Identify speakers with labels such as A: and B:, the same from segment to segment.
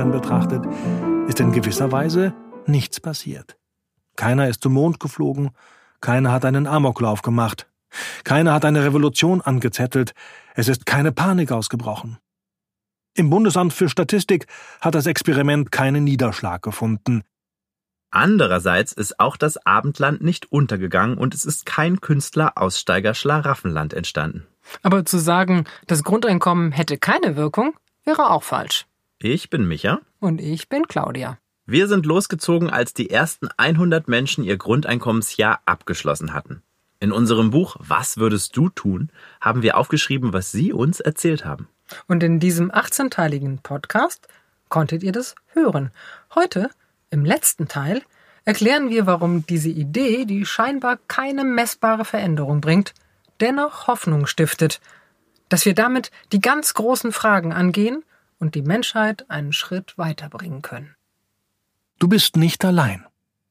A: nüchtern betrachtet, ist in gewisser Weise nichts passiert. Keiner ist zum Mond geflogen, keiner hat einen Amoklauf gemacht, keiner hat eine Revolution angezettelt, es ist keine Panik ausgebrochen. Im Bundesamt für Statistik hat das Experiment keinen Niederschlag gefunden.
B: Andererseits ist auch das Abendland nicht untergegangen und es ist kein Künstler-Aussteiger Schlaraffenland entstanden.
C: Aber zu sagen, das Grundeinkommen hätte keine Wirkung, wäre auch falsch.
B: Ich bin Micha.
C: Und ich bin Claudia.
B: Wir sind losgezogen, als die ersten 100 Menschen ihr Grundeinkommensjahr abgeschlossen hatten. In unserem Buch Was würdest du tun? haben wir aufgeschrieben, was Sie uns erzählt haben.
C: Und in diesem 18-teiligen Podcast konntet ihr das hören. Heute, im letzten Teil, erklären wir, warum diese Idee, die scheinbar keine messbare Veränderung bringt, dennoch Hoffnung stiftet, dass wir damit die ganz großen Fragen angehen und die Menschheit einen Schritt weiterbringen können.
A: Du bist nicht allein.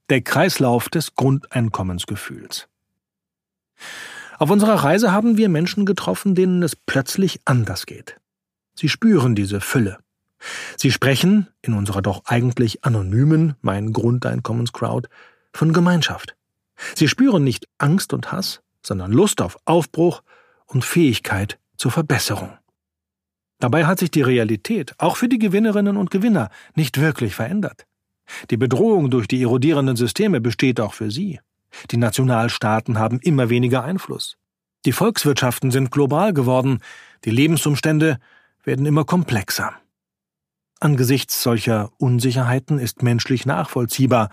A: Der Kreislauf des Grundeinkommensgefühls. Auf unserer Reise haben wir Menschen getroffen, denen es plötzlich anders geht. Sie spüren diese Fülle. Sie sprechen, in unserer doch eigentlich anonymen Mein Grundeinkommenscrowd, von Gemeinschaft. Sie spüren nicht Angst und Hass, sondern Lust auf Aufbruch und Fähigkeit zur Verbesserung. Dabei hat sich die Realität, auch für die Gewinnerinnen und Gewinner, nicht wirklich verändert. Die Bedrohung durch die erodierenden Systeme besteht auch für sie. Die Nationalstaaten haben immer weniger Einfluss. Die Volkswirtschaften sind global geworden, die Lebensumstände werden immer komplexer. Angesichts solcher Unsicherheiten ist menschlich nachvollziehbar,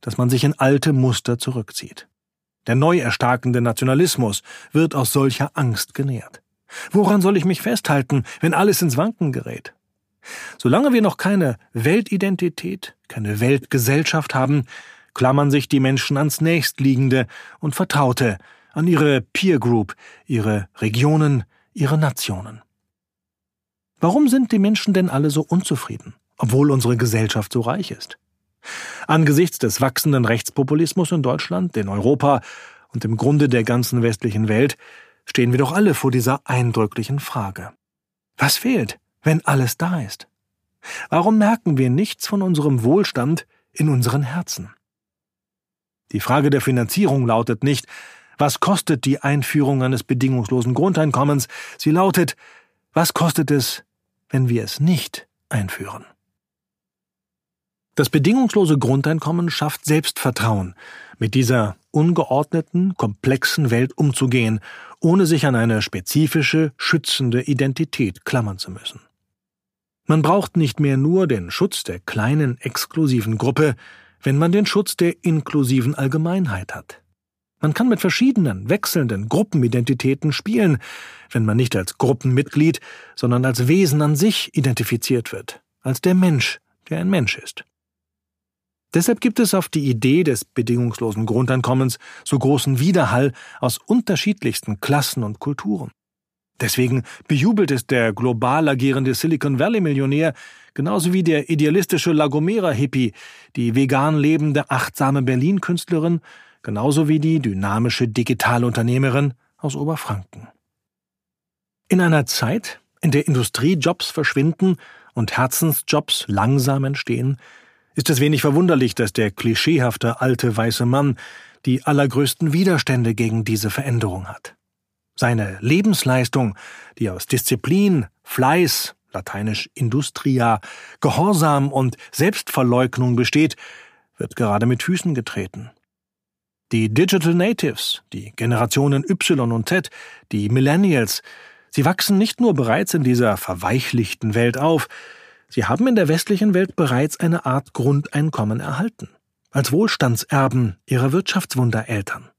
A: dass man sich in alte Muster zurückzieht. Der neu erstarkende Nationalismus wird aus solcher Angst genährt. Woran soll ich mich festhalten, wenn alles ins Wanken gerät? Solange wir noch keine Weltidentität, keine Weltgesellschaft haben, klammern sich die Menschen ans nächstliegende und Vertraute, an ihre Peer Group, ihre Regionen, ihre Nationen. Warum sind die Menschen denn alle so unzufrieden, obwohl unsere Gesellschaft so reich ist? Angesichts des wachsenden Rechtspopulismus in Deutschland, in Europa und im Grunde der ganzen westlichen Welt stehen wir doch alle vor dieser eindrücklichen Frage. Was fehlt, wenn alles da ist? Warum merken wir nichts von unserem Wohlstand in unseren Herzen? Die Frage der Finanzierung lautet nicht, was kostet die Einführung eines bedingungslosen Grundeinkommens, sie lautet, was kostet es, wenn wir es nicht einführen? Das bedingungslose Grundeinkommen schafft Selbstvertrauen, mit dieser ungeordneten, komplexen Welt umzugehen, ohne sich an eine spezifische, schützende Identität klammern zu müssen. Man braucht nicht mehr nur den Schutz der kleinen, exklusiven Gruppe, wenn man den Schutz der inklusiven Allgemeinheit hat. Man kann mit verschiedenen, wechselnden Gruppenidentitäten spielen, wenn man nicht als Gruppenmitglied, sondern als Wesen an sich identifiziert wird, als der Mensch, der ein Mensch ist. Deshalb gibt es auf die Idee des bedingungslosen Grundeinkommens so großen Widerhall aus unterschiedlichsten Klassen und Kulturen. Deswegen bejubelt es der global agierende Silicon Valley-Millionär, genauso wie der idealistische Lagomera-Hippie, die vegan lebende achtsame Berlin-Künstlerin, genauso wie die dynamische Digitalunternehmerin aus Oberfranken. In einer Zeit, in der Industriejobs verschwinden und Herzensjobs langsam entstehen, ist es wenig verwunderlich, dass der klischeehafte alte weiße Mann die allergrößten Widerstände gegen diese Veränderung hat. Seine Lebensleistung, die aus Disziplin, Fleiß, lateinisch Industria, Gehorsam und Selbstverleugnung besteht, wird gerade mit Füßen getreten. Die Digital Natives, die Generationen Y und Z, die Millennials, sie wachsen nicht nur bereits in dieser verweichlichten Welt auf, sie haben in der westlichen Welt bereits eine Art Grundeinkommen erhalten, als Wohlstandserben ihrer Wirtschaftswundereltern.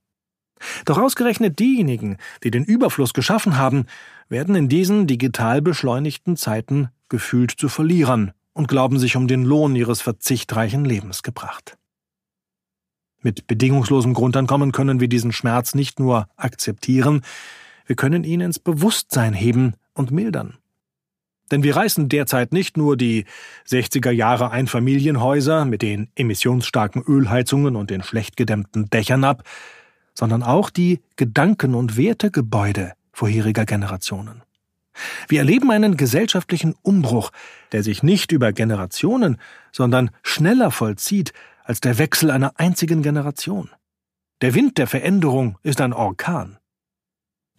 A: Doch ausgerechnet diejenigen, die den Überfluss geschaffen haben, werden in diesen digital beschleunigten Zeiten gefühlt zu Verlierern und glauben sich um den Lohn ihres verzichtreichen Lebens gebracht. Mit bedingungslosem Grundeinkommen können wir diesen Schmerz nicht nur akzeptieren, wir können ihn ins Bewusstsein heben und mildern. Denn wir reißen derzeit nicht nur die 60er Jahre Einfamilienhäuser mit den emissionsstarken Ölheizungen und den schlecht gedämmten Dächern ab, sondern auch die Gedanken- und Wertegebäude vorheriger Generationen. Wir erleben einen gesellschaftlichen Umbruch, der sich nicht über Generationen, sondern schneller vollzieht als der Wechsel einer einzigen Generation. Der Wind der Veränderung ist ein Orkan.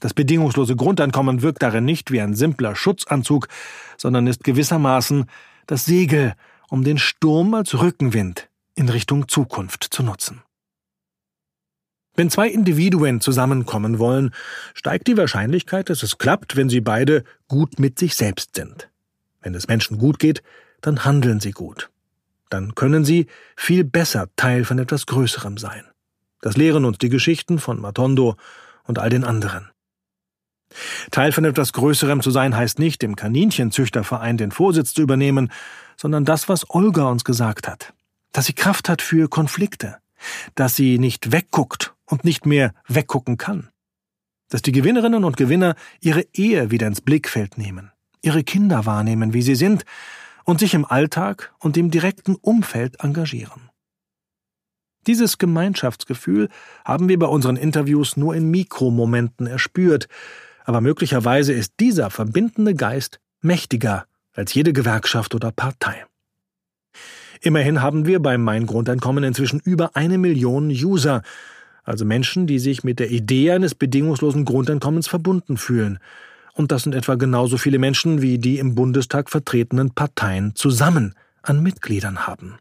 A: Das bedingungslose Grundeinkommen wirkt darin nicht wie ein simpler Schutzanzug, sondern ist gewissermaßen das Segel, um den Sturm als Rückenwind in Richtung Zukunft zu nutzen. Wenn zwei Individuen zusammenkommen wollen, steigt die Wahrscheinlichkeit, dass es klappt, wenn sie beide gut mit sich selbst sind. Wenn es Menschen gut geht, dann handeln sie gut. Dann können sie viel besser Teil von etwas Größerem sein. Das lehren uns die Geschichten von Matondo und all den anderen. Teil von etwas Größerem zu sein heißt nicht, dem Kaninchenzüchterverein den Vorsitz zu übernehmen, sondern das, was Olga uns gesagt hat, dass sie Kraft hat für Konflikte, dass sie nicht wegguckt und nicht mehr weggucken kann, dass die Gewinnerinnen und Gewinner ihre Ehe wieder ins Blickfeld nehmen, ihre Kinder wahrnehmen, wie sie sind, und sich im Alltag und im direkten Umfeld engagieren. Dieses Gemeinschaftsgefühl haben wir bei unseren Interviews nur in Mikromomenten erspürt, aber möglicherweise ist dieser verbindende Geist mächtiger als jede Gewerkschaft oder Partei. Immerhin haben wir beim Mein Grundeinkommen inzwischen über eine Million User, also Menschen, die sich mit der Idee eines bedingungslosen Grundeinkommens verbunden fühlen. Und das sind etwa genauso viele Menschen, wie die im Bundestag vertretenen Parteien zusammen an Mitgliedern haben.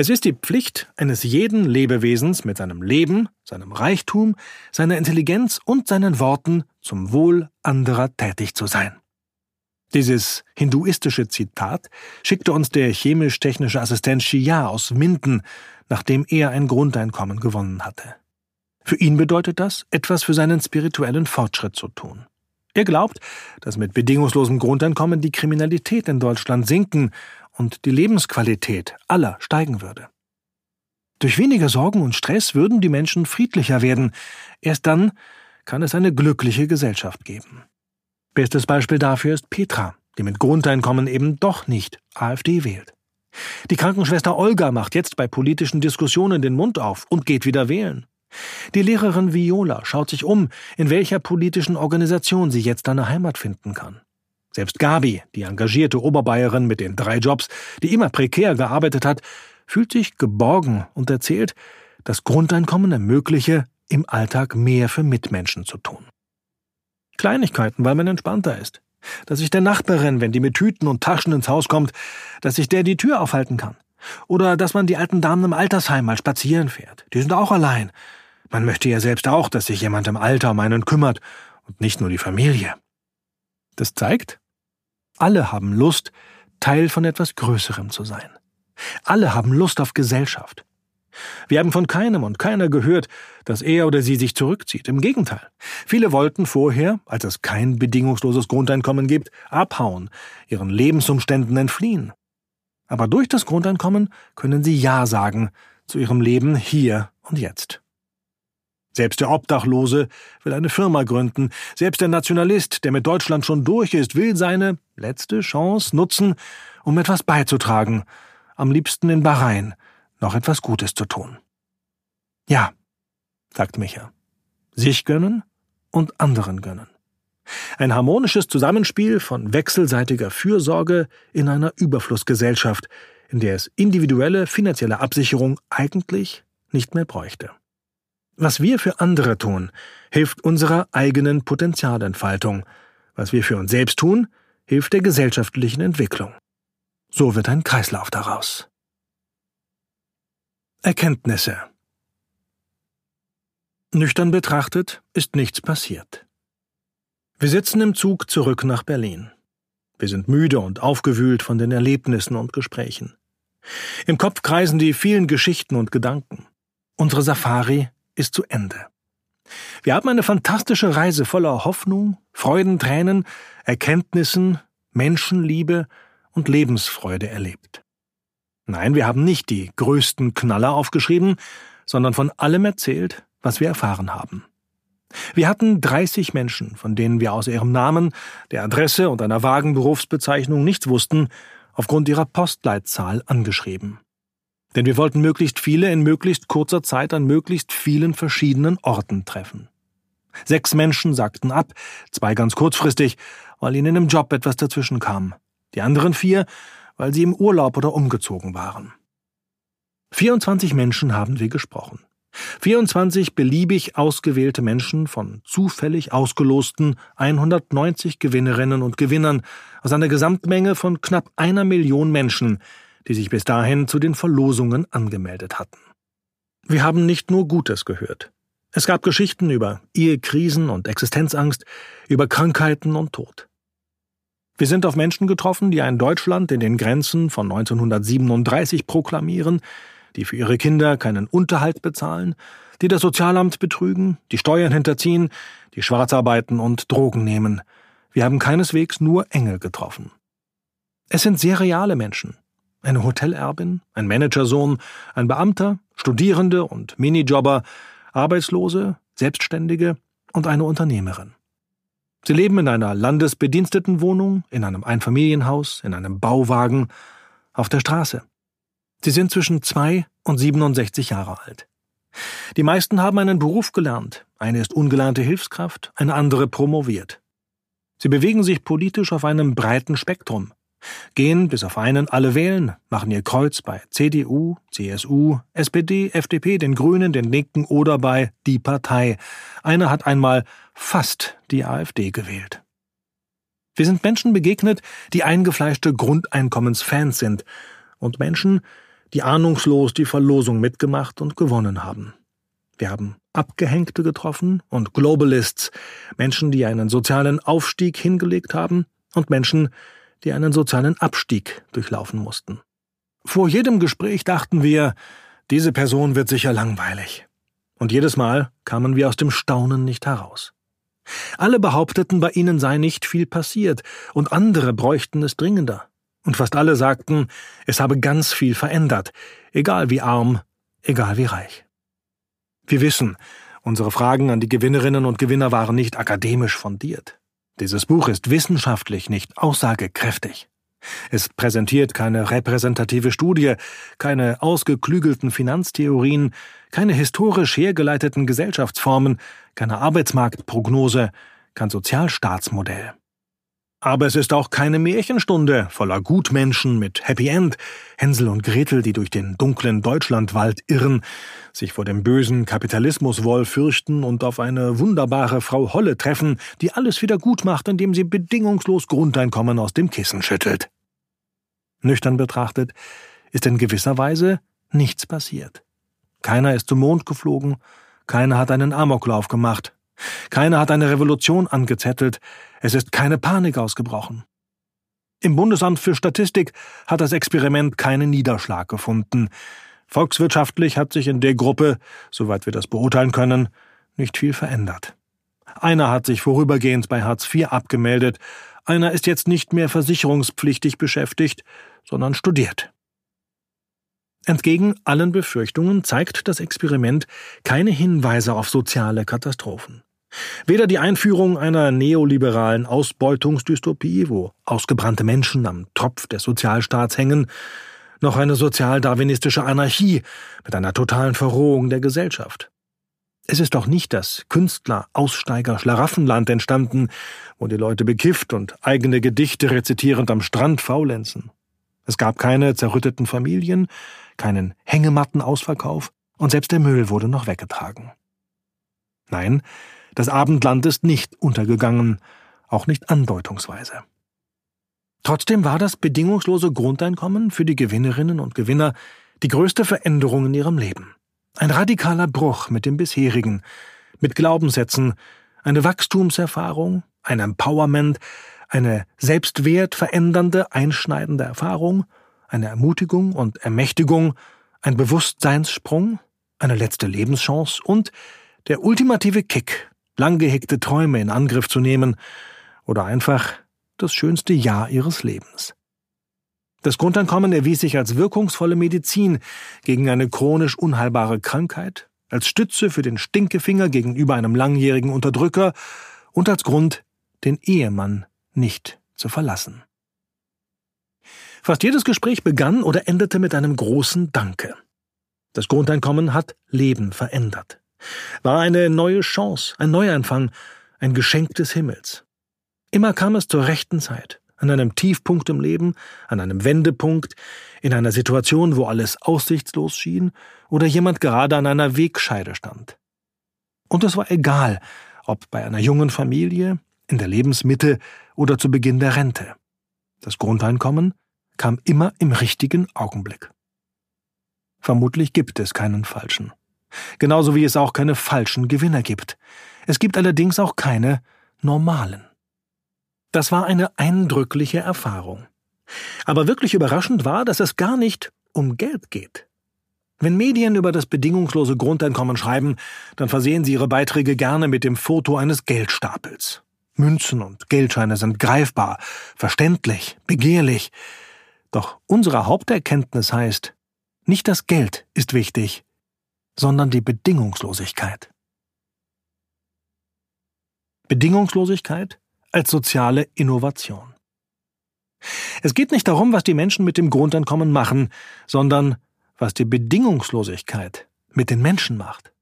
A: Es ist die Pflicht eines jeden Lebewesens mit seinem Leben, seinem Reichtum, seiner Intelligenz und seinen Worten zum Wohl anderer tätig zu sein. Dieses hinduistische Zitat schickte uns der chemisch-technische Assistent Shia aus Minden, nachdem er ein Grundeinkommen gewonnen hatte. Für ihn bedeutet das, etwas für seinen spirituellen Fortschritt zu tun. Er glaubt, dass mit bedingungslosem Grundeinkommen die Kriminalität in Deutschland sinken und die Lebensqualität aller steigen würde. Durch weniger Sorgen und Stress würden die Menschen friedlicher werden. Erst dann kann es eine glückliche Gesellschaft geben. Bestes Beispiel dafür ist Petra, die mit Grundeinkommen eben doch nicht AfD wählt. Die Krankenschwester Olga macht jetzt bei politischen Diskussionen den Mund auf und geht wieder wählen. Die Lehrerin Viola schaut sich um, in welcher politischen Organisation sie jetzt eine Heimat finden kann. Selbst Gabi, die engagierte Oberbayerin mit den drei Jobs, die immer prekär gearbeitet hat, fühlt sich geborgen und erzählt, das Grundeinkommen ermögliche, im Alltag mehr für Mitmenschen zu tun. Kleinigkeiten, weil man entspannter ist. Dass sich der Nachbarin, wenn die mit Tüten und Taschen ins Haus kommt, dass sich der die Tür aufhalten kann. Oder dass man die alten Damen im Altersheim mal spazieren fährt. Die sind auch allein. Man möchte ja selbst auch, dass sich jemand im Alter um einen kümmert und nicht nur die Familie. Das zeigt, alle haben Lust, Teil von etwas Größerem zu sein. Alle haben Lust auf Gesellschaft. Wir haben von keinem und keiner gehört, dass er oder sie sich zurückzieht. Im Gegenteil. Viele wollten vorher, als es kein bedingungsloses Grundeinkommen gibt, abhauen, ihren Lebensumständen entfliehen. Aber durch das Grundeinkommen können sie Ja sagen zu ihrem Leben hier und jetzt. Selbst der Obdachlose will eine Firma gründen. Selbst der Nationalist, der mit Deutschland schon durch ist, will seine letzte Chance nutzen, um etwas beizutragen. Am liebsten in Bahrain noch etwas Gutes zu tun. Ja, sagt Micha. Sich gönnen und anderen gönnen. Ein harmonisches Zusammenspiel von wechselseitiger Fürsorge in einer Überflussgesellschaft, in der es individuelle finanzielle Absicherung eigentlich nicht mehr bräuchte. Was wir für andere tun, hilft unserer eigenen Potenzialentfaltung. Was wir für uns selbst tun, hilft der gesellschaftlichen Entwicklung. So wird ein Kreislauf daraus. Erkenntnisse Nüchtern betrachtet ist nichts passiert. Wir sitzen im Zug zurück nach Berlin. Wir sind müde und aufgewühlt von den Erlebnissen und Gesprächen. Im Kopf kreisen die vielen Geschichten und Gedanken. Unsere Safari ist zu Ende. Wir haben eine fantastische Reise voller Hoffnung, Freudentränen, Erkenntnissen, Menschenliebe und Lebensfreude erlebt. Nein, wir haben nicht die größten Knaller aufgeschrieben, sondern von allem erzählt, was wir erfahren haben. Wir hatten 30 Menschen, von denen wir aus ihrem Namen, der Adresse und einer vagen Berufsbezeichnung nichts wussten, aufgrund ihrer Postleitzahl angeschrieben. Denn wir wollten möglichst viele in möglichst kurzer Zeit an möglichst vielen verschiedenen Orten treffen. Sechs Menschen sagten ab, zwei ganz kurzfristig, weil ihnen im Job etwas dazwischen kam. Die anderen vier, weil sie im Urlaub oder umgezogen waren. 24 Menschen haben wir gesprochen. 24 beliebig ausgewählte Menschen von zufällig ausgelosten 190 Gewinnerinnen und Gewinnern aus einer Gesamtmenge von knapp einer Million Menschen, die sich bis dahin zu den Verlosungen angemeldet hatten. Wir haben nicht nur Gutes gehört. Es gab Geschichten über Ehekrisen und Existenzangst, über Krankheiten und Tod. Wir sind auf Menschen getroffen, die ein Deutschland in den Grenzen von 1937 proklamieren, die für ihre Kinder keinen Unterhalt bezahlen, die das Sozialamt betrügen, die Steuern hinterziehen, die Schwarzarbeiten und Drogen nehmen. Wir haben keineswegs nur Engel getroffen. Es sind sehr reale Menschen. Eine Hotelerbin, ein Managersohn, ein Beamter, Studierende und Minijobber, Arbeitslose, Selbstständige und eine Unternehmerin. Sie leben in einer Landesbedienstetenwohnung, in einem Einfamilienhaus, in einem Bauwagen, auf der Straße. Sie sind zwischen zwei und 67 Jahre alt. Die meisten haben einen Beruf gelernt, eine ist ungelernte Hilfskraft, eine andere promoviert. Sie bewegen sich politisch auf einem breiten Spektrum, gehen bis auf einen alle wählen, machen ihr Kreuz bei CDU, CSU, SPD, FDP, den Grünen, den Linken oder bei die Partei. Einer hat einmal fast die AfD gewählt. Wir sind Menschen begegnet, die eingefleischte Grundeinkommensfans sind und Menschen, die ahnungslos die Verlosung mitgemacht und gewonnen haben. Wir haben Abgehängte getroffen und Globalists, Menschen, die einen sozialen Aufstieg hingelegt haben und Menschen, die einen sozialen Abstieg durchlaufen mussten. Vor jedem Gespräch dachten wir, diese Person wird sicher langweilig. Und jedes Mal kamen wir aus dem Staunen nicht heraus. Alle behaupteten, bei ihnen sei nicht viel passiert, und andere bräuchten es dringender und fast alle sagten, es habe ganz viel verändert, egal wie arm, egal wie reich. Wir wissen, unsere Fragen an die Gewinnerinnen und Gewinner waren nicht akademisch fundiert. Dieses Buch ist wissenschaftlich nicht aussagekräftig. Es präsentiert keine repräsentative Studie, keine ausgeklügelten Finanztheorien, keine historisch hergeleiteten Gesellschaftsformen, keine Arbeitsmarktprognose, kein Sozialstaatsmodell. Aber es ist auch keine Märchenstunde voller Gutmenschen mit Happy End, Hänsel und Gretel, die durch den dunklen Deutschlandwald irren, sich vor dem bösen Kapitalismuswolf fürchten und auf eine wunderbare Frau Holle treffen, die alles wieder gut macht, indem sie bedingungslos Grundeinkommen aus dem Kissen schüttelt. Nüchtern betrachtet ist in gewisser Weise nichts passiert. Keiner ist zum Mond geflogen, keiner hat einen Amoklauf gemacht, keiner hat eine Revolution angezettelt, es ist keine Panik ausgebrochen. Im Bundesamt für Statistik hat das Experiment keinen Niederschlag gefunden. Volkswirtschaftlich hat sich in der Gruppe, soweit wir das beurteilen können, nicht viel verändert. Einer hat sich vorübergehend bei Hartz IV abgemeldet, einer ist jetzt nicht mehr versicherungspflichtig beschäftigt, sondern studiert. Entgegen allen Befürchtungen zeigt das Experiment keine Hinweise auf soziale Katastrophen. Weder die Einführung einer neoliberalen Ausbeutungsdystopie, wo ausgebrannte Menschen am Tropf des Sozialstaats hängen, noch eine sozialdarwinistische Anarchie mit einer totalen Verrohung der Gesellschaft. Es ist doch nicht das Künstler-Aussteiger-Schlaraffenland entstanden, wo die Leute bekifft und eigene Gedichte rezitierend am Strand faulenzen. Es gab keine zerrütteten Familien, keinen Hängemattenausverkauf und selbst der Müll wurde noch weggetragen. Nein, das Abendland ist nicht untergegangen, auch nicht andeutungsweise. Trotzdem war das bedingungslose Grundeinkommen für die Gewinnerinnen und Gewinner die größte Veränderung in ihrem Leben. Ein radikaler Bruch mit dem bisherigen, mit Glaubenssätzen, eine Wachstumserfahrung, ein Empowerment, eine selbstwertverändernde, einschneidende Erfahrung, eine Ermutigung und Ermächtigung, ein Bewusstseinssprung, eine letzte Lebenschance und der ultimative Kick, lang gehegte Träume in Angriff zu nehmen oder einfach das schönste Jahr ihres Lebens. Das Grundeinkommen erwies sich als wirkungsvolle Medizin gegen eine chronisch unheilbare Krankheit, als Stütze für den Stinkefinger gegenüber einem langjährigen Unterdrücker und als Grund, den Ehemann nicht zu verlassen. Fast jedes Gespräch begann oder endete mit einem großen Danke. Das Grundeinkommen hat Leben verändert. War eine neue Chance, ein Neuanfang, ein Geschenk des Himmels. Immer kam es zur rechten Zeit, an einem Tiefpunkt im Leben, an einem Wendepunkt, in einer Situation, wo alles aussichtslos schien oder jemand gerade an einer Wegscheide stand. Und es war egal, ob bei einer jungen Familie, in der Lebensmitte oder zu Beginn der Rente. Das Grundeinkommen kam immer im richtigen Augenblick. Vermutlich gibt es keinen falschen. Genauso wie es auch keine falschen Gewinner gibt. Es gibt allerdings auch keine normalen. Das war eine eindrückliche Erfahrung. Aber wirklich überraschend war, dass es gar nicht um Geld geht. Wenn Medien über das bedingungslose Grundeinkommen schreiben, dann versehen sie ihre Beiträge gerne mit dem Foto eines Geldstapels. Münzen und Geldscheine sind greifbar, verständlich, begehrlich. Doch unsere Haupterkenntnis heißt, nicht das Geld ist wichtig, sondern die Bedingungslosigkeit. Bedingungslosigkeit als soziale Innovation. Es geht nicht darum, was die Menschen mit dem Grundeinkommen machen, sondern was die Bedingungslosigkeit mit den Menschen macht.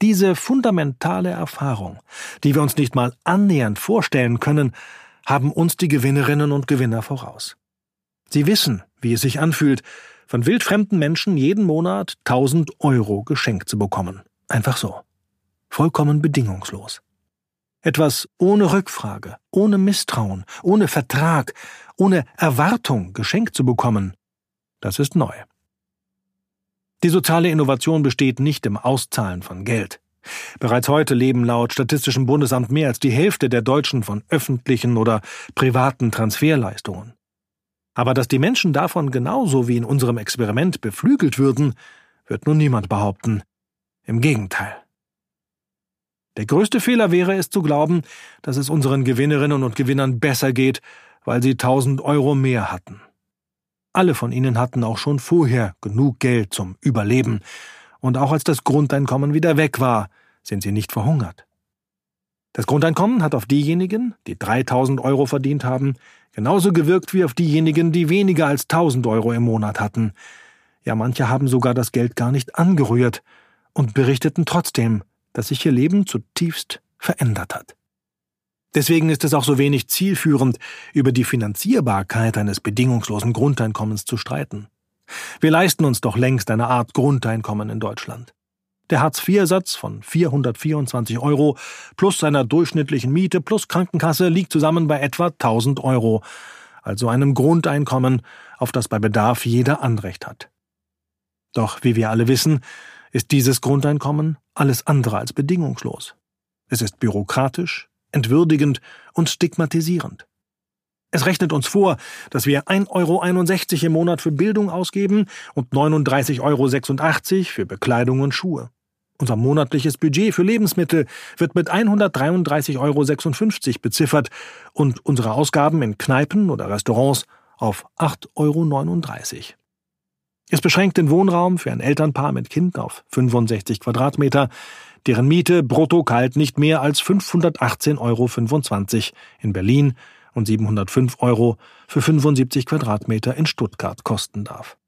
A: Diese fundamentale Erfahrung, die wir uns nicht mal annähernd vorstellen können, haben uns die Gewinnerinnen und Gewinner voraus. Sie wissen, wie es sich anfühlt, von wildfremden Menschen jeden Monat 1000 Euro geschenkt zu bekommen. Einfach so. Vollkommen bedingungslos. Etwas ohne Rückfrage, ohne Misstrauen, ohne Vertrag, ohne Erwartung geschenkt zu bekommen, das ist neu. Die soziale Innovation besteht nicht im Auszahlen von Geld. Bereits heute leben laut Statistischem Bundesamt mehr als die Hälfte der Deutschen von öffentlichen oder privaten Transferleistungen. Aber dass die Menschen davon genauso wie in unserem Experiment beflügelt würden, wird nun niemand behaupten. Im Gegenteil. Der größte Fehler wäre es zu glauben, dass es unseren Gewinnerinnen und Gewinnern besser geht, weil sie tausend Euro mehr hatten. Alle von ihnen hatten auch schon vorher genug Geld zum Überleben, und auch als das Grundeinkommen wieder weg war, sind sie nicht verhungert. Das Grundeinkommen hat auf diejenigen, die 3000 Euro verdient haben, genauso gewirkt wie auf diejenigen, die weniger als 1000 Euro im Monat hatten. Ja, manche haben sogar das Geld gar nicht angerührt und berichteten trotzdem, dass sich ihr Leben zutiefst verändert hat. Deswegen ist es auch so wenig zielführend, über die Finanzierbarkeit eines bedingungslosen Grundeinkommens zu streiten. Wir leisten uns doch längst eine Art Grundeinkommen in Deutschland. Der Hartz-IV-Satz von 424 Euro plus seiner durchschnittlichen Miete plus Krankenkasse liegt zusammen bei etwa 1000 Euro, also einem Grundeinkommen, auf das bei Bedarf jeder Anrecht hat. Doch wie wir alle wissen, ist dieses Grundeinkommen alles andere als bedingungslos. Es ist bürokratisch, entwürdigend und stigmatisierend. Es rechnet uns vor, dass wir 1,61 Euro im Monat für Bildung ausgeben und 39,86 Euro für Bekleidung und Schuhe. Unser monatliches Budget für Lebensmittel wird mit 133,56 Euro beziffert und unsere Ausgaben in Kneipen oder Restaurants auf 8,39 Euro. Es beschränkt den Wohnraum für ein Elternpaar mit Kind auf 65 Quadratmeter, deren Miete brutto kalt nicht mehr als 518,25 Euro in Berlin und 705 Euro für 75 Quadratmeter in Stuttgart kosten darf.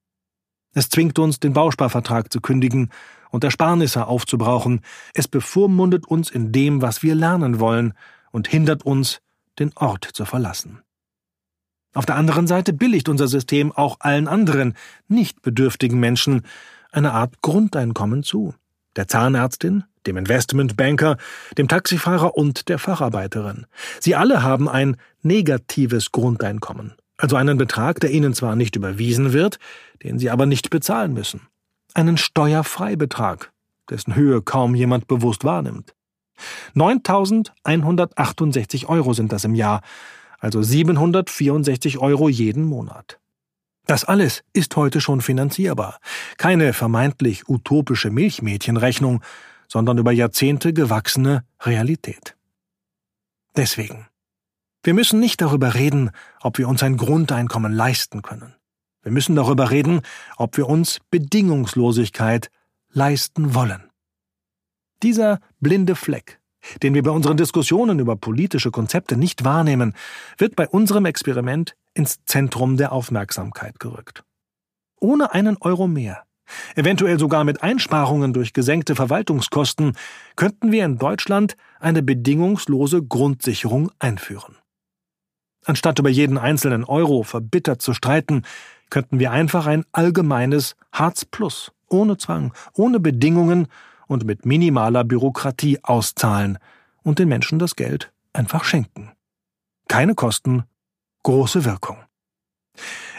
A: Es zwingt uns, den Bausparvertrag zu kündigen und Ersparnisse aufzubrauchen. Es bevormundet uns in dem, was wir lernen wollen und hindert uns, den Ort zu verlassen. Auf der anderen Seite billigt unser System auch allen anderen, nicht bedürftigen Menschen eine Art Grundeinkommen zu. Der Zahnärztin, dem Investmentbanker, dem Taxifahrer und der Facharbeiterin. Sie alle haben ein negatives Grundeinkommen, also einen Betrag, der ihnen zwar nicht überwiesen wird, den sie aber nicht bezahlen müssen. Einen Steuerfreibetrag, dessen Höhe kaum jemand bewusst wahrnimmt. 9.168 Euro sind das im Jahr, also 764 Euro jeden Monat. Das alles ist heute schon finanzierbar. Keine vermeintlich utopische Milchmädchenrechnung, sondern über Jahrzehnte gewachsene Realität. Deswegen. Wir müssen nicht darüber reden, ob wir uns ein Grundeinkommen leisten können. Wir müssen darüber reden, ob wir uns Bedingungslosigkeit leisten wollen. Dieser blinde Fleck, den wir bei unseren Diskussionen über politische Konzepte nicht wahrnehmen, wird bei unserem Experiment ins Zentrum der Aufmerksamkeit gerückt. Ohne einen Euro mehr Eventuell sogar mit Einsparungen durch gesenkte Verwaltungskosten könnten wir in Deutschland eine bedingungslose Grundsicherung einführen. Anstatt über jeden einzelnen Euro verbittert zu streiten, könnten wir einfach ein allgemeines Hartz Plus ohne Zwang, ohne Bedingungen und mit minimaler Bürokratie auszahlen und den Menschen das Geld einfach schenken. Keine Kosten, große Wirkung.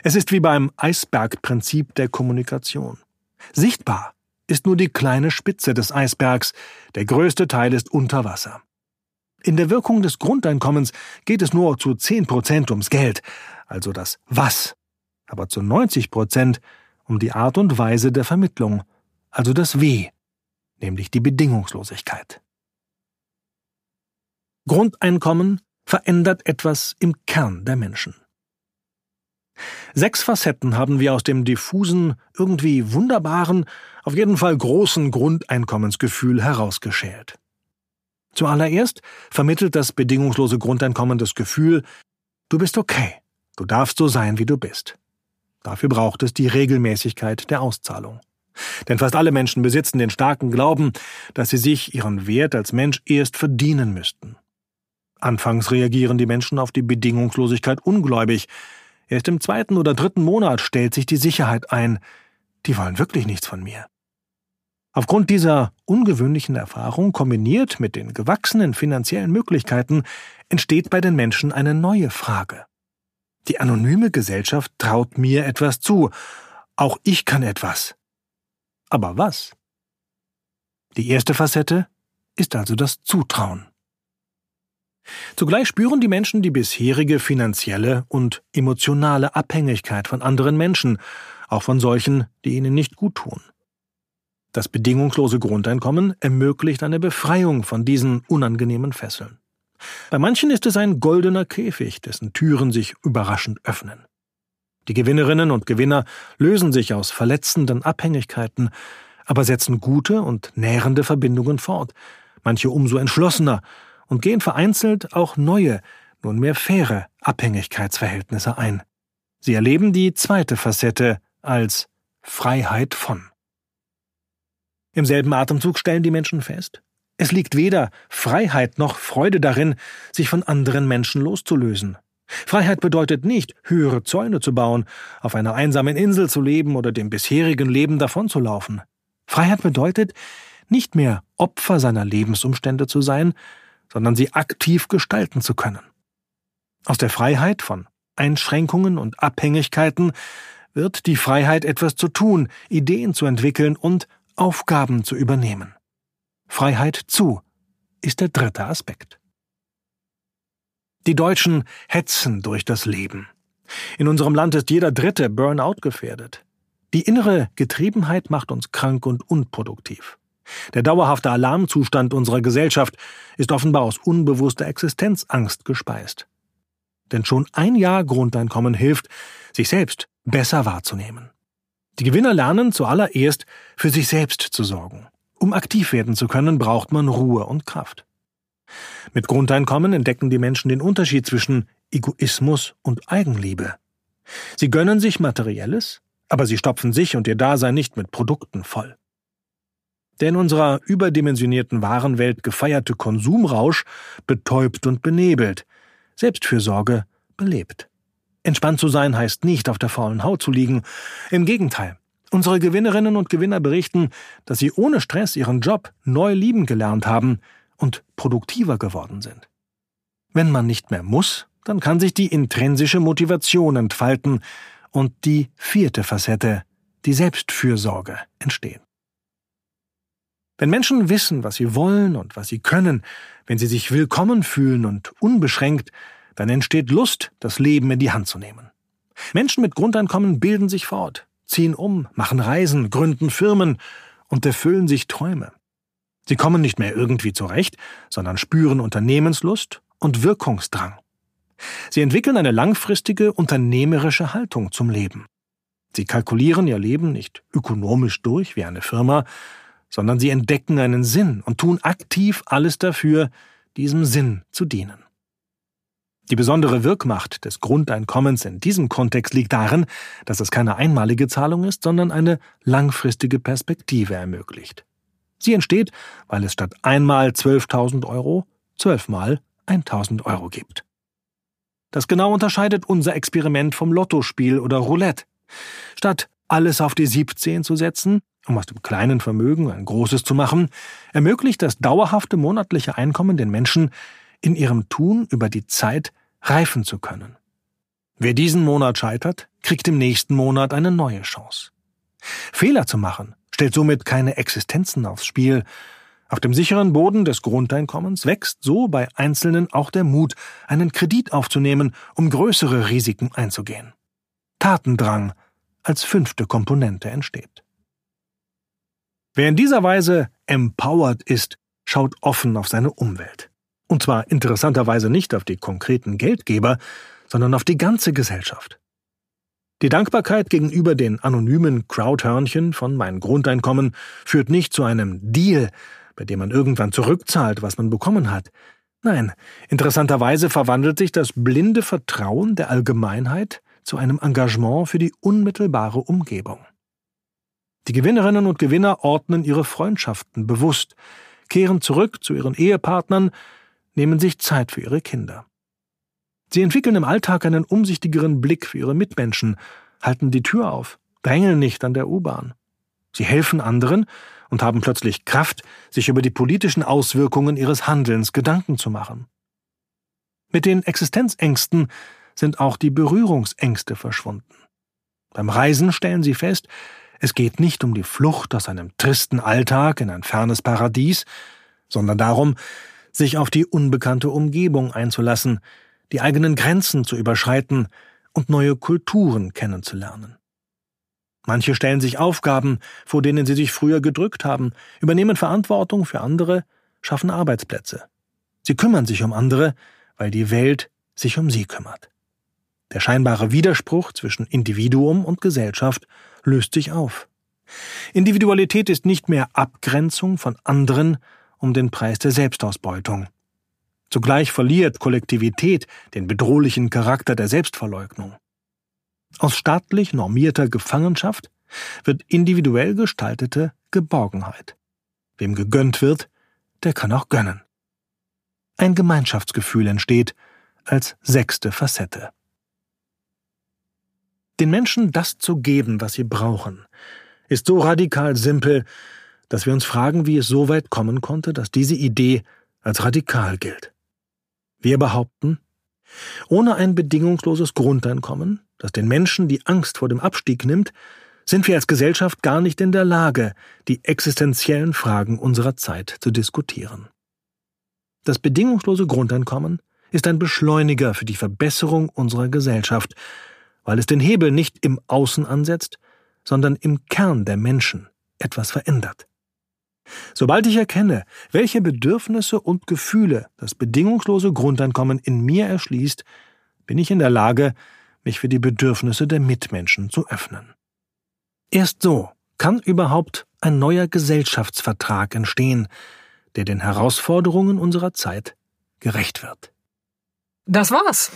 A: Es ist wie beim Eisbergprinzip der Kommunikation. Sichtbar ist nur die kleine Spitze des Eisbergs, der größte Teil ist unter Wasser. In der Wirkung des Grundeinkommens geht es nur zu 10 Prozent ums Geld, also das Was, aber zu 90 Prozent um die Art und Weise der Vermittlung, also das Wie, nämlich die Bedingungslosigkeit. Grundeinkommen verändert etwas im Kern der Menschen. Sechs Facetten haben wir aus dem diffusen, irgendwie wunderbaren, auf jeden Fall großen Grundeinkommensgefühl herausgeschält. Zuallererst vermittelt das bedingungslose Grundeinkommen das Gefühl, du bist okay, du darfst so sein, wie du bist. Dafür braucht es die Regelmäßigkeit der Auszahlung. Denn fast alle Menschen besitzen den starken Glauben, dass sie sich ihren Wert als Mensch erst verdienen müssten. Anfangs reagieren die Menschen auf die Bedingungslosigkeit ungläubig, Erst im zweiten oder dritten Monat stellt sich die Sicherheit ein, die wollen wirklich nichts von mir. Aufgrund dieser ungewöhnlichen Erfahrung kombiniert mit den gewachsenen finanziellen Möglichkeiten entsteht bei den Menschen eine neue Frage. Die anonyme Gesellschaft traut mir etwas zu, auch ich kann etwas. Aber was? Die erste Facette ist also das Zutrauen. Zugleich spüren die Menschen die bisherige finanzielle und emotionale Abhängigkeit von anderen Menschen, auch von solchen, die ihnen nicht gut tun. Das bedingungslose Grundeinkommen ermöglicht eine Befreiung von diesen unangenehmen Fesseln. Bei manchen ist es ein goldener Käfig, dessen Türen sich überraschend öffnen. Die Gewinnerinnen und Gewinner lösen sich aus verletzenden Abhängigkeiten, aber setzen gute und nährende Verbindungen fort, manche umso entschlossener, und gehen vereinzelt auch neue, nunmehr faire Abhängigkeitsverhältnisse ein. Sie erleben die zweite Facette als Freiheit von. Im selben Atemzug stellen die Menschen fest, es liegt weder Freiheit noch Freude darin, sich von anderen Menschen loszulösen. Freiheit bedeutet nicht, höhere Zäune zu bauen, auf einer einsamen Insel zu leben oder dem bisherigen Leben davonzulaufen. Freiheit bedeutet, nicht mehr Opfer seiner Lebensumstände zu sein, sondern sie aktiv gestalten zu können. Aus der Freiheit von Einschränkungen und Abhängigkeiten wird die Freiheit, etwas zu tun, Ideen zu entwickeln und Aufgaben zu übernehmen. Freiheit zu ist der dritte Aspekt. Die Deutschen hetzen durch das Leben. In unserem Land ist jeder Dritte Burnout gefährdet. Die innere Getriebenheit macht uns krank und unproduktiv. Der dauerhafte Alarmzustand unserer Gesellschaft ist offenbar aus unbewusster Existenzangst gespeist. Denn schon ein Jahr Grundeinkommen hilft, sich selbst besser wahrzunehmen. Die Gewinner lernen zuallererst, für sich selbst zu sorgen. Um aktiv werden zu können, braucht man Ruhe und Kraft. Mit Grundeinkommen entdecken die Menschen den Unterschied zwischen Egoismus und Eigenliebe. Sie gönnen sich Materielles, aber sie stopfen sich und ihr Dasein nicht mit Produkten voll. Der in unserer überdimensionierten Warenwelt gefeierte Konsumrausch betäubt und benebelt, Selbstfürsorge belebt. Entspannt zu sein heißt nicht auf der faulen Haut zu liegen. Im Gegenteil. Unsere Gewinnerinnen und Gewinner berichten, dass sie ohne Stress ihren Job neu lieben gelernt haben und produktiver geworden sind. Wenn man nicht mehr muss, dann kann sich die intrinsische Motivation entfalten und die vierte Facette, die Selbstfürsorge, entstehen. Wenn Menschen wissen, was sie wollen und was sie können, wenn sie sich willkommen fühlen und unbeschränkt, dann entsteht Lust, das Leben in die Hand zu nehmen. Menschen mit Grundeinkommen bilden sich fort, ziehen um, machen Reisen, gründen Firmen und erfüllen sich Träume. Sie kommen nicht mehr irgendwie zurecht, sondern spüren Unternehmenslust und Wirkungsdrang. Sie entwickeln eine langfristige unternehmerische Haltung zum Leben. Sie kalkulieren ihr Leben nicht ökonomisch durch wie eine Firma, sondern sie entdecken einen Sinn und tun aktiv alles dafür, diesem Sinn zu dienen. Die besondere Wirkmacht des Grundeinkommens in diesem Kontext liegt darin, dass es keine einmalige Zahlung ist, sondern eine langfristige Perspektive ermöglicht. Sie entsteht, weil es statt einmal 12.000 Euro zwölfmal 1.000 Euro gibt. Das genau unterscheidet unser Experiment vom Lottospiel oder Roulette. Statt alles auf die 17 zu setzen, um aus dem kleinen Vermögen ein großes zu machen, ermöglicht das dauerhafte monatliche Einkommen den Menschen, in ihrem Tun über die Zeit reifen zu können. Wer diesen Monat scheitert, kriegt im nächsten Monat eine neue Chance. Fehler zu machen stellt somit keine Existenzen aufs Spiel. Auf dem sicheren Boden des Grundeinkommens wächst so bei Einzelnen auch der Mut, einen Kredit aufzunehmen, um größere Risiken einzugehen. Tatendrang als fünfte Komponente entsteht. Wer in dieser Weise empowered ist, schaut offen auf seine Umwelt. Und zwar interessanterweise nicht auf die konkreten Geldgeber, sondern auf die ganze Gesellschaft. Die Dankbarkeit gegenüber den anonymen Crowdhörnchen von Mein Grundeinkommen führt nicht zu einem Deal, bei dem man irgendwann zurückzahlt, was man bekommen hat. Nein, interessanterweise verwandelt sich das blinde Vertrauen der Allgemeinheit zu einem Engagement für die unmittelbare Umgebung. Die Gewinnerinnen und Gewinner ordnen ihre Freundschaften bewusst, kehren zurück zu ihren Ehepartnern, nehmen sich Zeit für ihre Kinder. Sie entwickeln im Alltag einen umsichtigeren Blick für ihre Mitmenschen, halten die Tür auf, drängeln nicht an der U-Bahn. Sie helfen anderen und haben plötzlich Kraft, sich über die politischen Auswirkungen ihres Handelns Gedanken zu machen. Mit den Existenzängsten sind auch die Berührungsängste verschwunden. Beim Reisen stellen sie fest, es geht nicht um die Flucht aus einem tristen Alltag in ein fernes Paradies, sondern darum, sich auf die unbekannte Umgebung einzulassen, die eigenen Grenzen zu überschreiten und neue Kulturen kennenzulernen. Manche stellen sich Aufgaben, vor denen sie sich früher gedrückt haben, übernehmen Verantwortung für andere, schaffen Arbeitsplätze. Sie kümmern sich um andere, weil die Welt sich um sie kümmert. Der scheinbare Widerspruch zwischen Individuum und Gesellschaft löst sich auf. Individualität ist nicht mehr Abgrenzung von anderen um den Preis der Selbstausbeutung. Zugleich verliert Kollektivität den bedrohlichen Charakter der Selbstverleugnung. Aus staatlich normierter Gefangenschaft wird individuell gestaltete Geborgenheit. Wem gegönnt wird, der kann auch gönnen. Ein Gemeinschaftsgefühl entsteht als sechste Facette. Den Menschen das zu geben, was sie brauchen, ist so radikal simpel, dass wir uns fragen, wie es so weit kommen konnte, dass diese Idee als radikal gilt. Wir behaupten, ohne ein bedingungsloses Grundeinkommen, das den Menschen die Angst vor dem Abstieg nimmt, sind wir als Gesellschaft gar nicht in der Lage, die existenziellen Fragen unserer Zeit zu diskutieren. Das bedingungslose Grundeinkommen ist ein Beschleuniger für die Verbesserung unserer Gesellschaft, weil es den Hebel nicht im Außen ansetzt, sondern im Kern der Menschen etwas verändert. Sobald ich erkenne, welche Bedürfnisse und Gefühle das bedingungslose Grundeinkommen in mir erschließt, bin ich in der Lage, mich für die Bedürfnisse der Mitmenschen zu öffnen. Erst so kann überhaupt ein neuer Gesellschaftsvertrag entstehen, der den Herausforderungen unserer Zeit gerecht wird.
C: Das war's.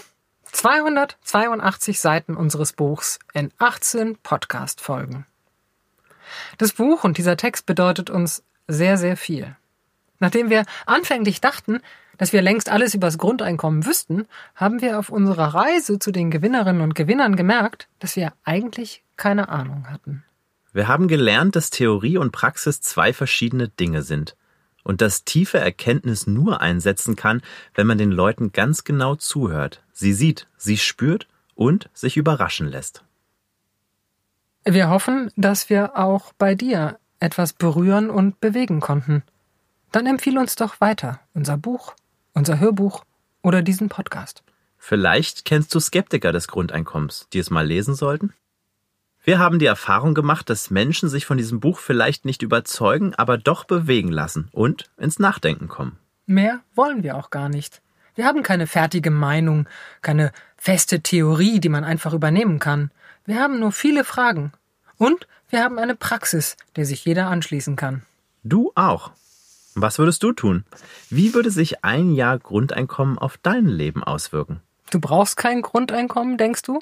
C: 282 Seiten unseres Buchs in 18 Podcast-Folgen. Das Buch und dieser Text bedeutet uns sehr, sehr viel. Nachdem wir anfänglich dachten, dass wir längst alles übers Grundeinkommen wüssten, haben wir auf unserer Reise zu den Gewinnerinnen und Gewinnern gemerkt, dass wir eigentlich keine Ahnung hatten.
B: Wir haben gelernt, dass Theorie und Praxis zwei verschiedene Dinge sind und dass tiefe Erkenntnis nur einsetzen kann, wenn man den Leuten ganz genau zuhört, sie sieht, sie spürt und sich überraschen lässt.
C: Wir hoffen, dass wir auch bei dir etwas berühren und bewegen konnten. Dann empfiehl uns doch weiter unser Buch, unser Hörbuch oder diesen Podcast.
B: Vielleicht kennst du Skeptiker des Grundeinkommens, die es mal lesen sollten? Wir haben die Erfahrung gemacht, dass Menschen sich von diesem Buch vielleicht nicht überzeugen, aber doch bewegen lassen und ins Nachdenken kommen.
C: Mehr wollen wir auch gar nicht. Wir haben keine fertige Meinung, keine feste Theorie, die man einfach übernehmen kann. Wir haben nur viele Fragen. Und wir haben eine Praxis, der sich jeder anschließen kann.
B: Du auch. Was würdest du tun? Wie würde sich ein Jahr Grundeinkommen auf dein Leben auswirken?
C: Du brauchst kein Grundeinkommen, denkst du?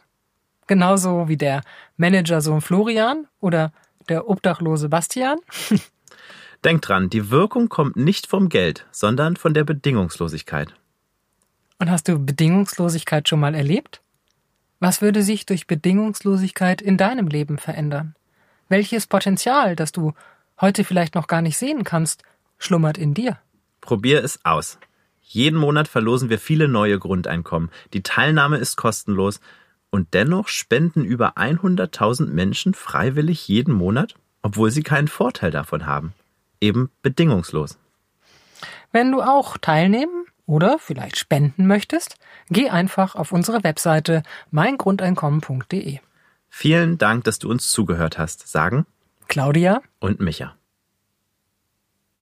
C: Genauso wie der Managersohn Florian oder der Obdachlose Bastian?
B: Denk dran, die Wirkung kommt nicht vom Geld, sondern von der Bedingungslosigkeit.
C: Und hast du Bedingungslosigkeit schon mal erlebt? Was würde sich durch Bedingungslosigkeit in deinem Leben verändern? Welches Potenzial, das du heute vielleicht noch gar nicht sehen kannst, schlummert in dir?
B: Probier es aus. Jeden Monat verlosen wir viele neue Grundeinkommen. Die Teilnahme ist kostenlos. Und dennoch spenden über 100.000 Menschen freiwillig jeden Monat, obwohl sie keinen Vorteil davon haben. Eben bedingungslos.
C: Wenn du auch teilnehmen oder vielleicht spenden möchtest, geh einfach auf unsere Webseite meingrundeinkommen.de.
B: Vielen Dank, dass du uns zugehört hast, sagen
C: Claudia
B: und Micha.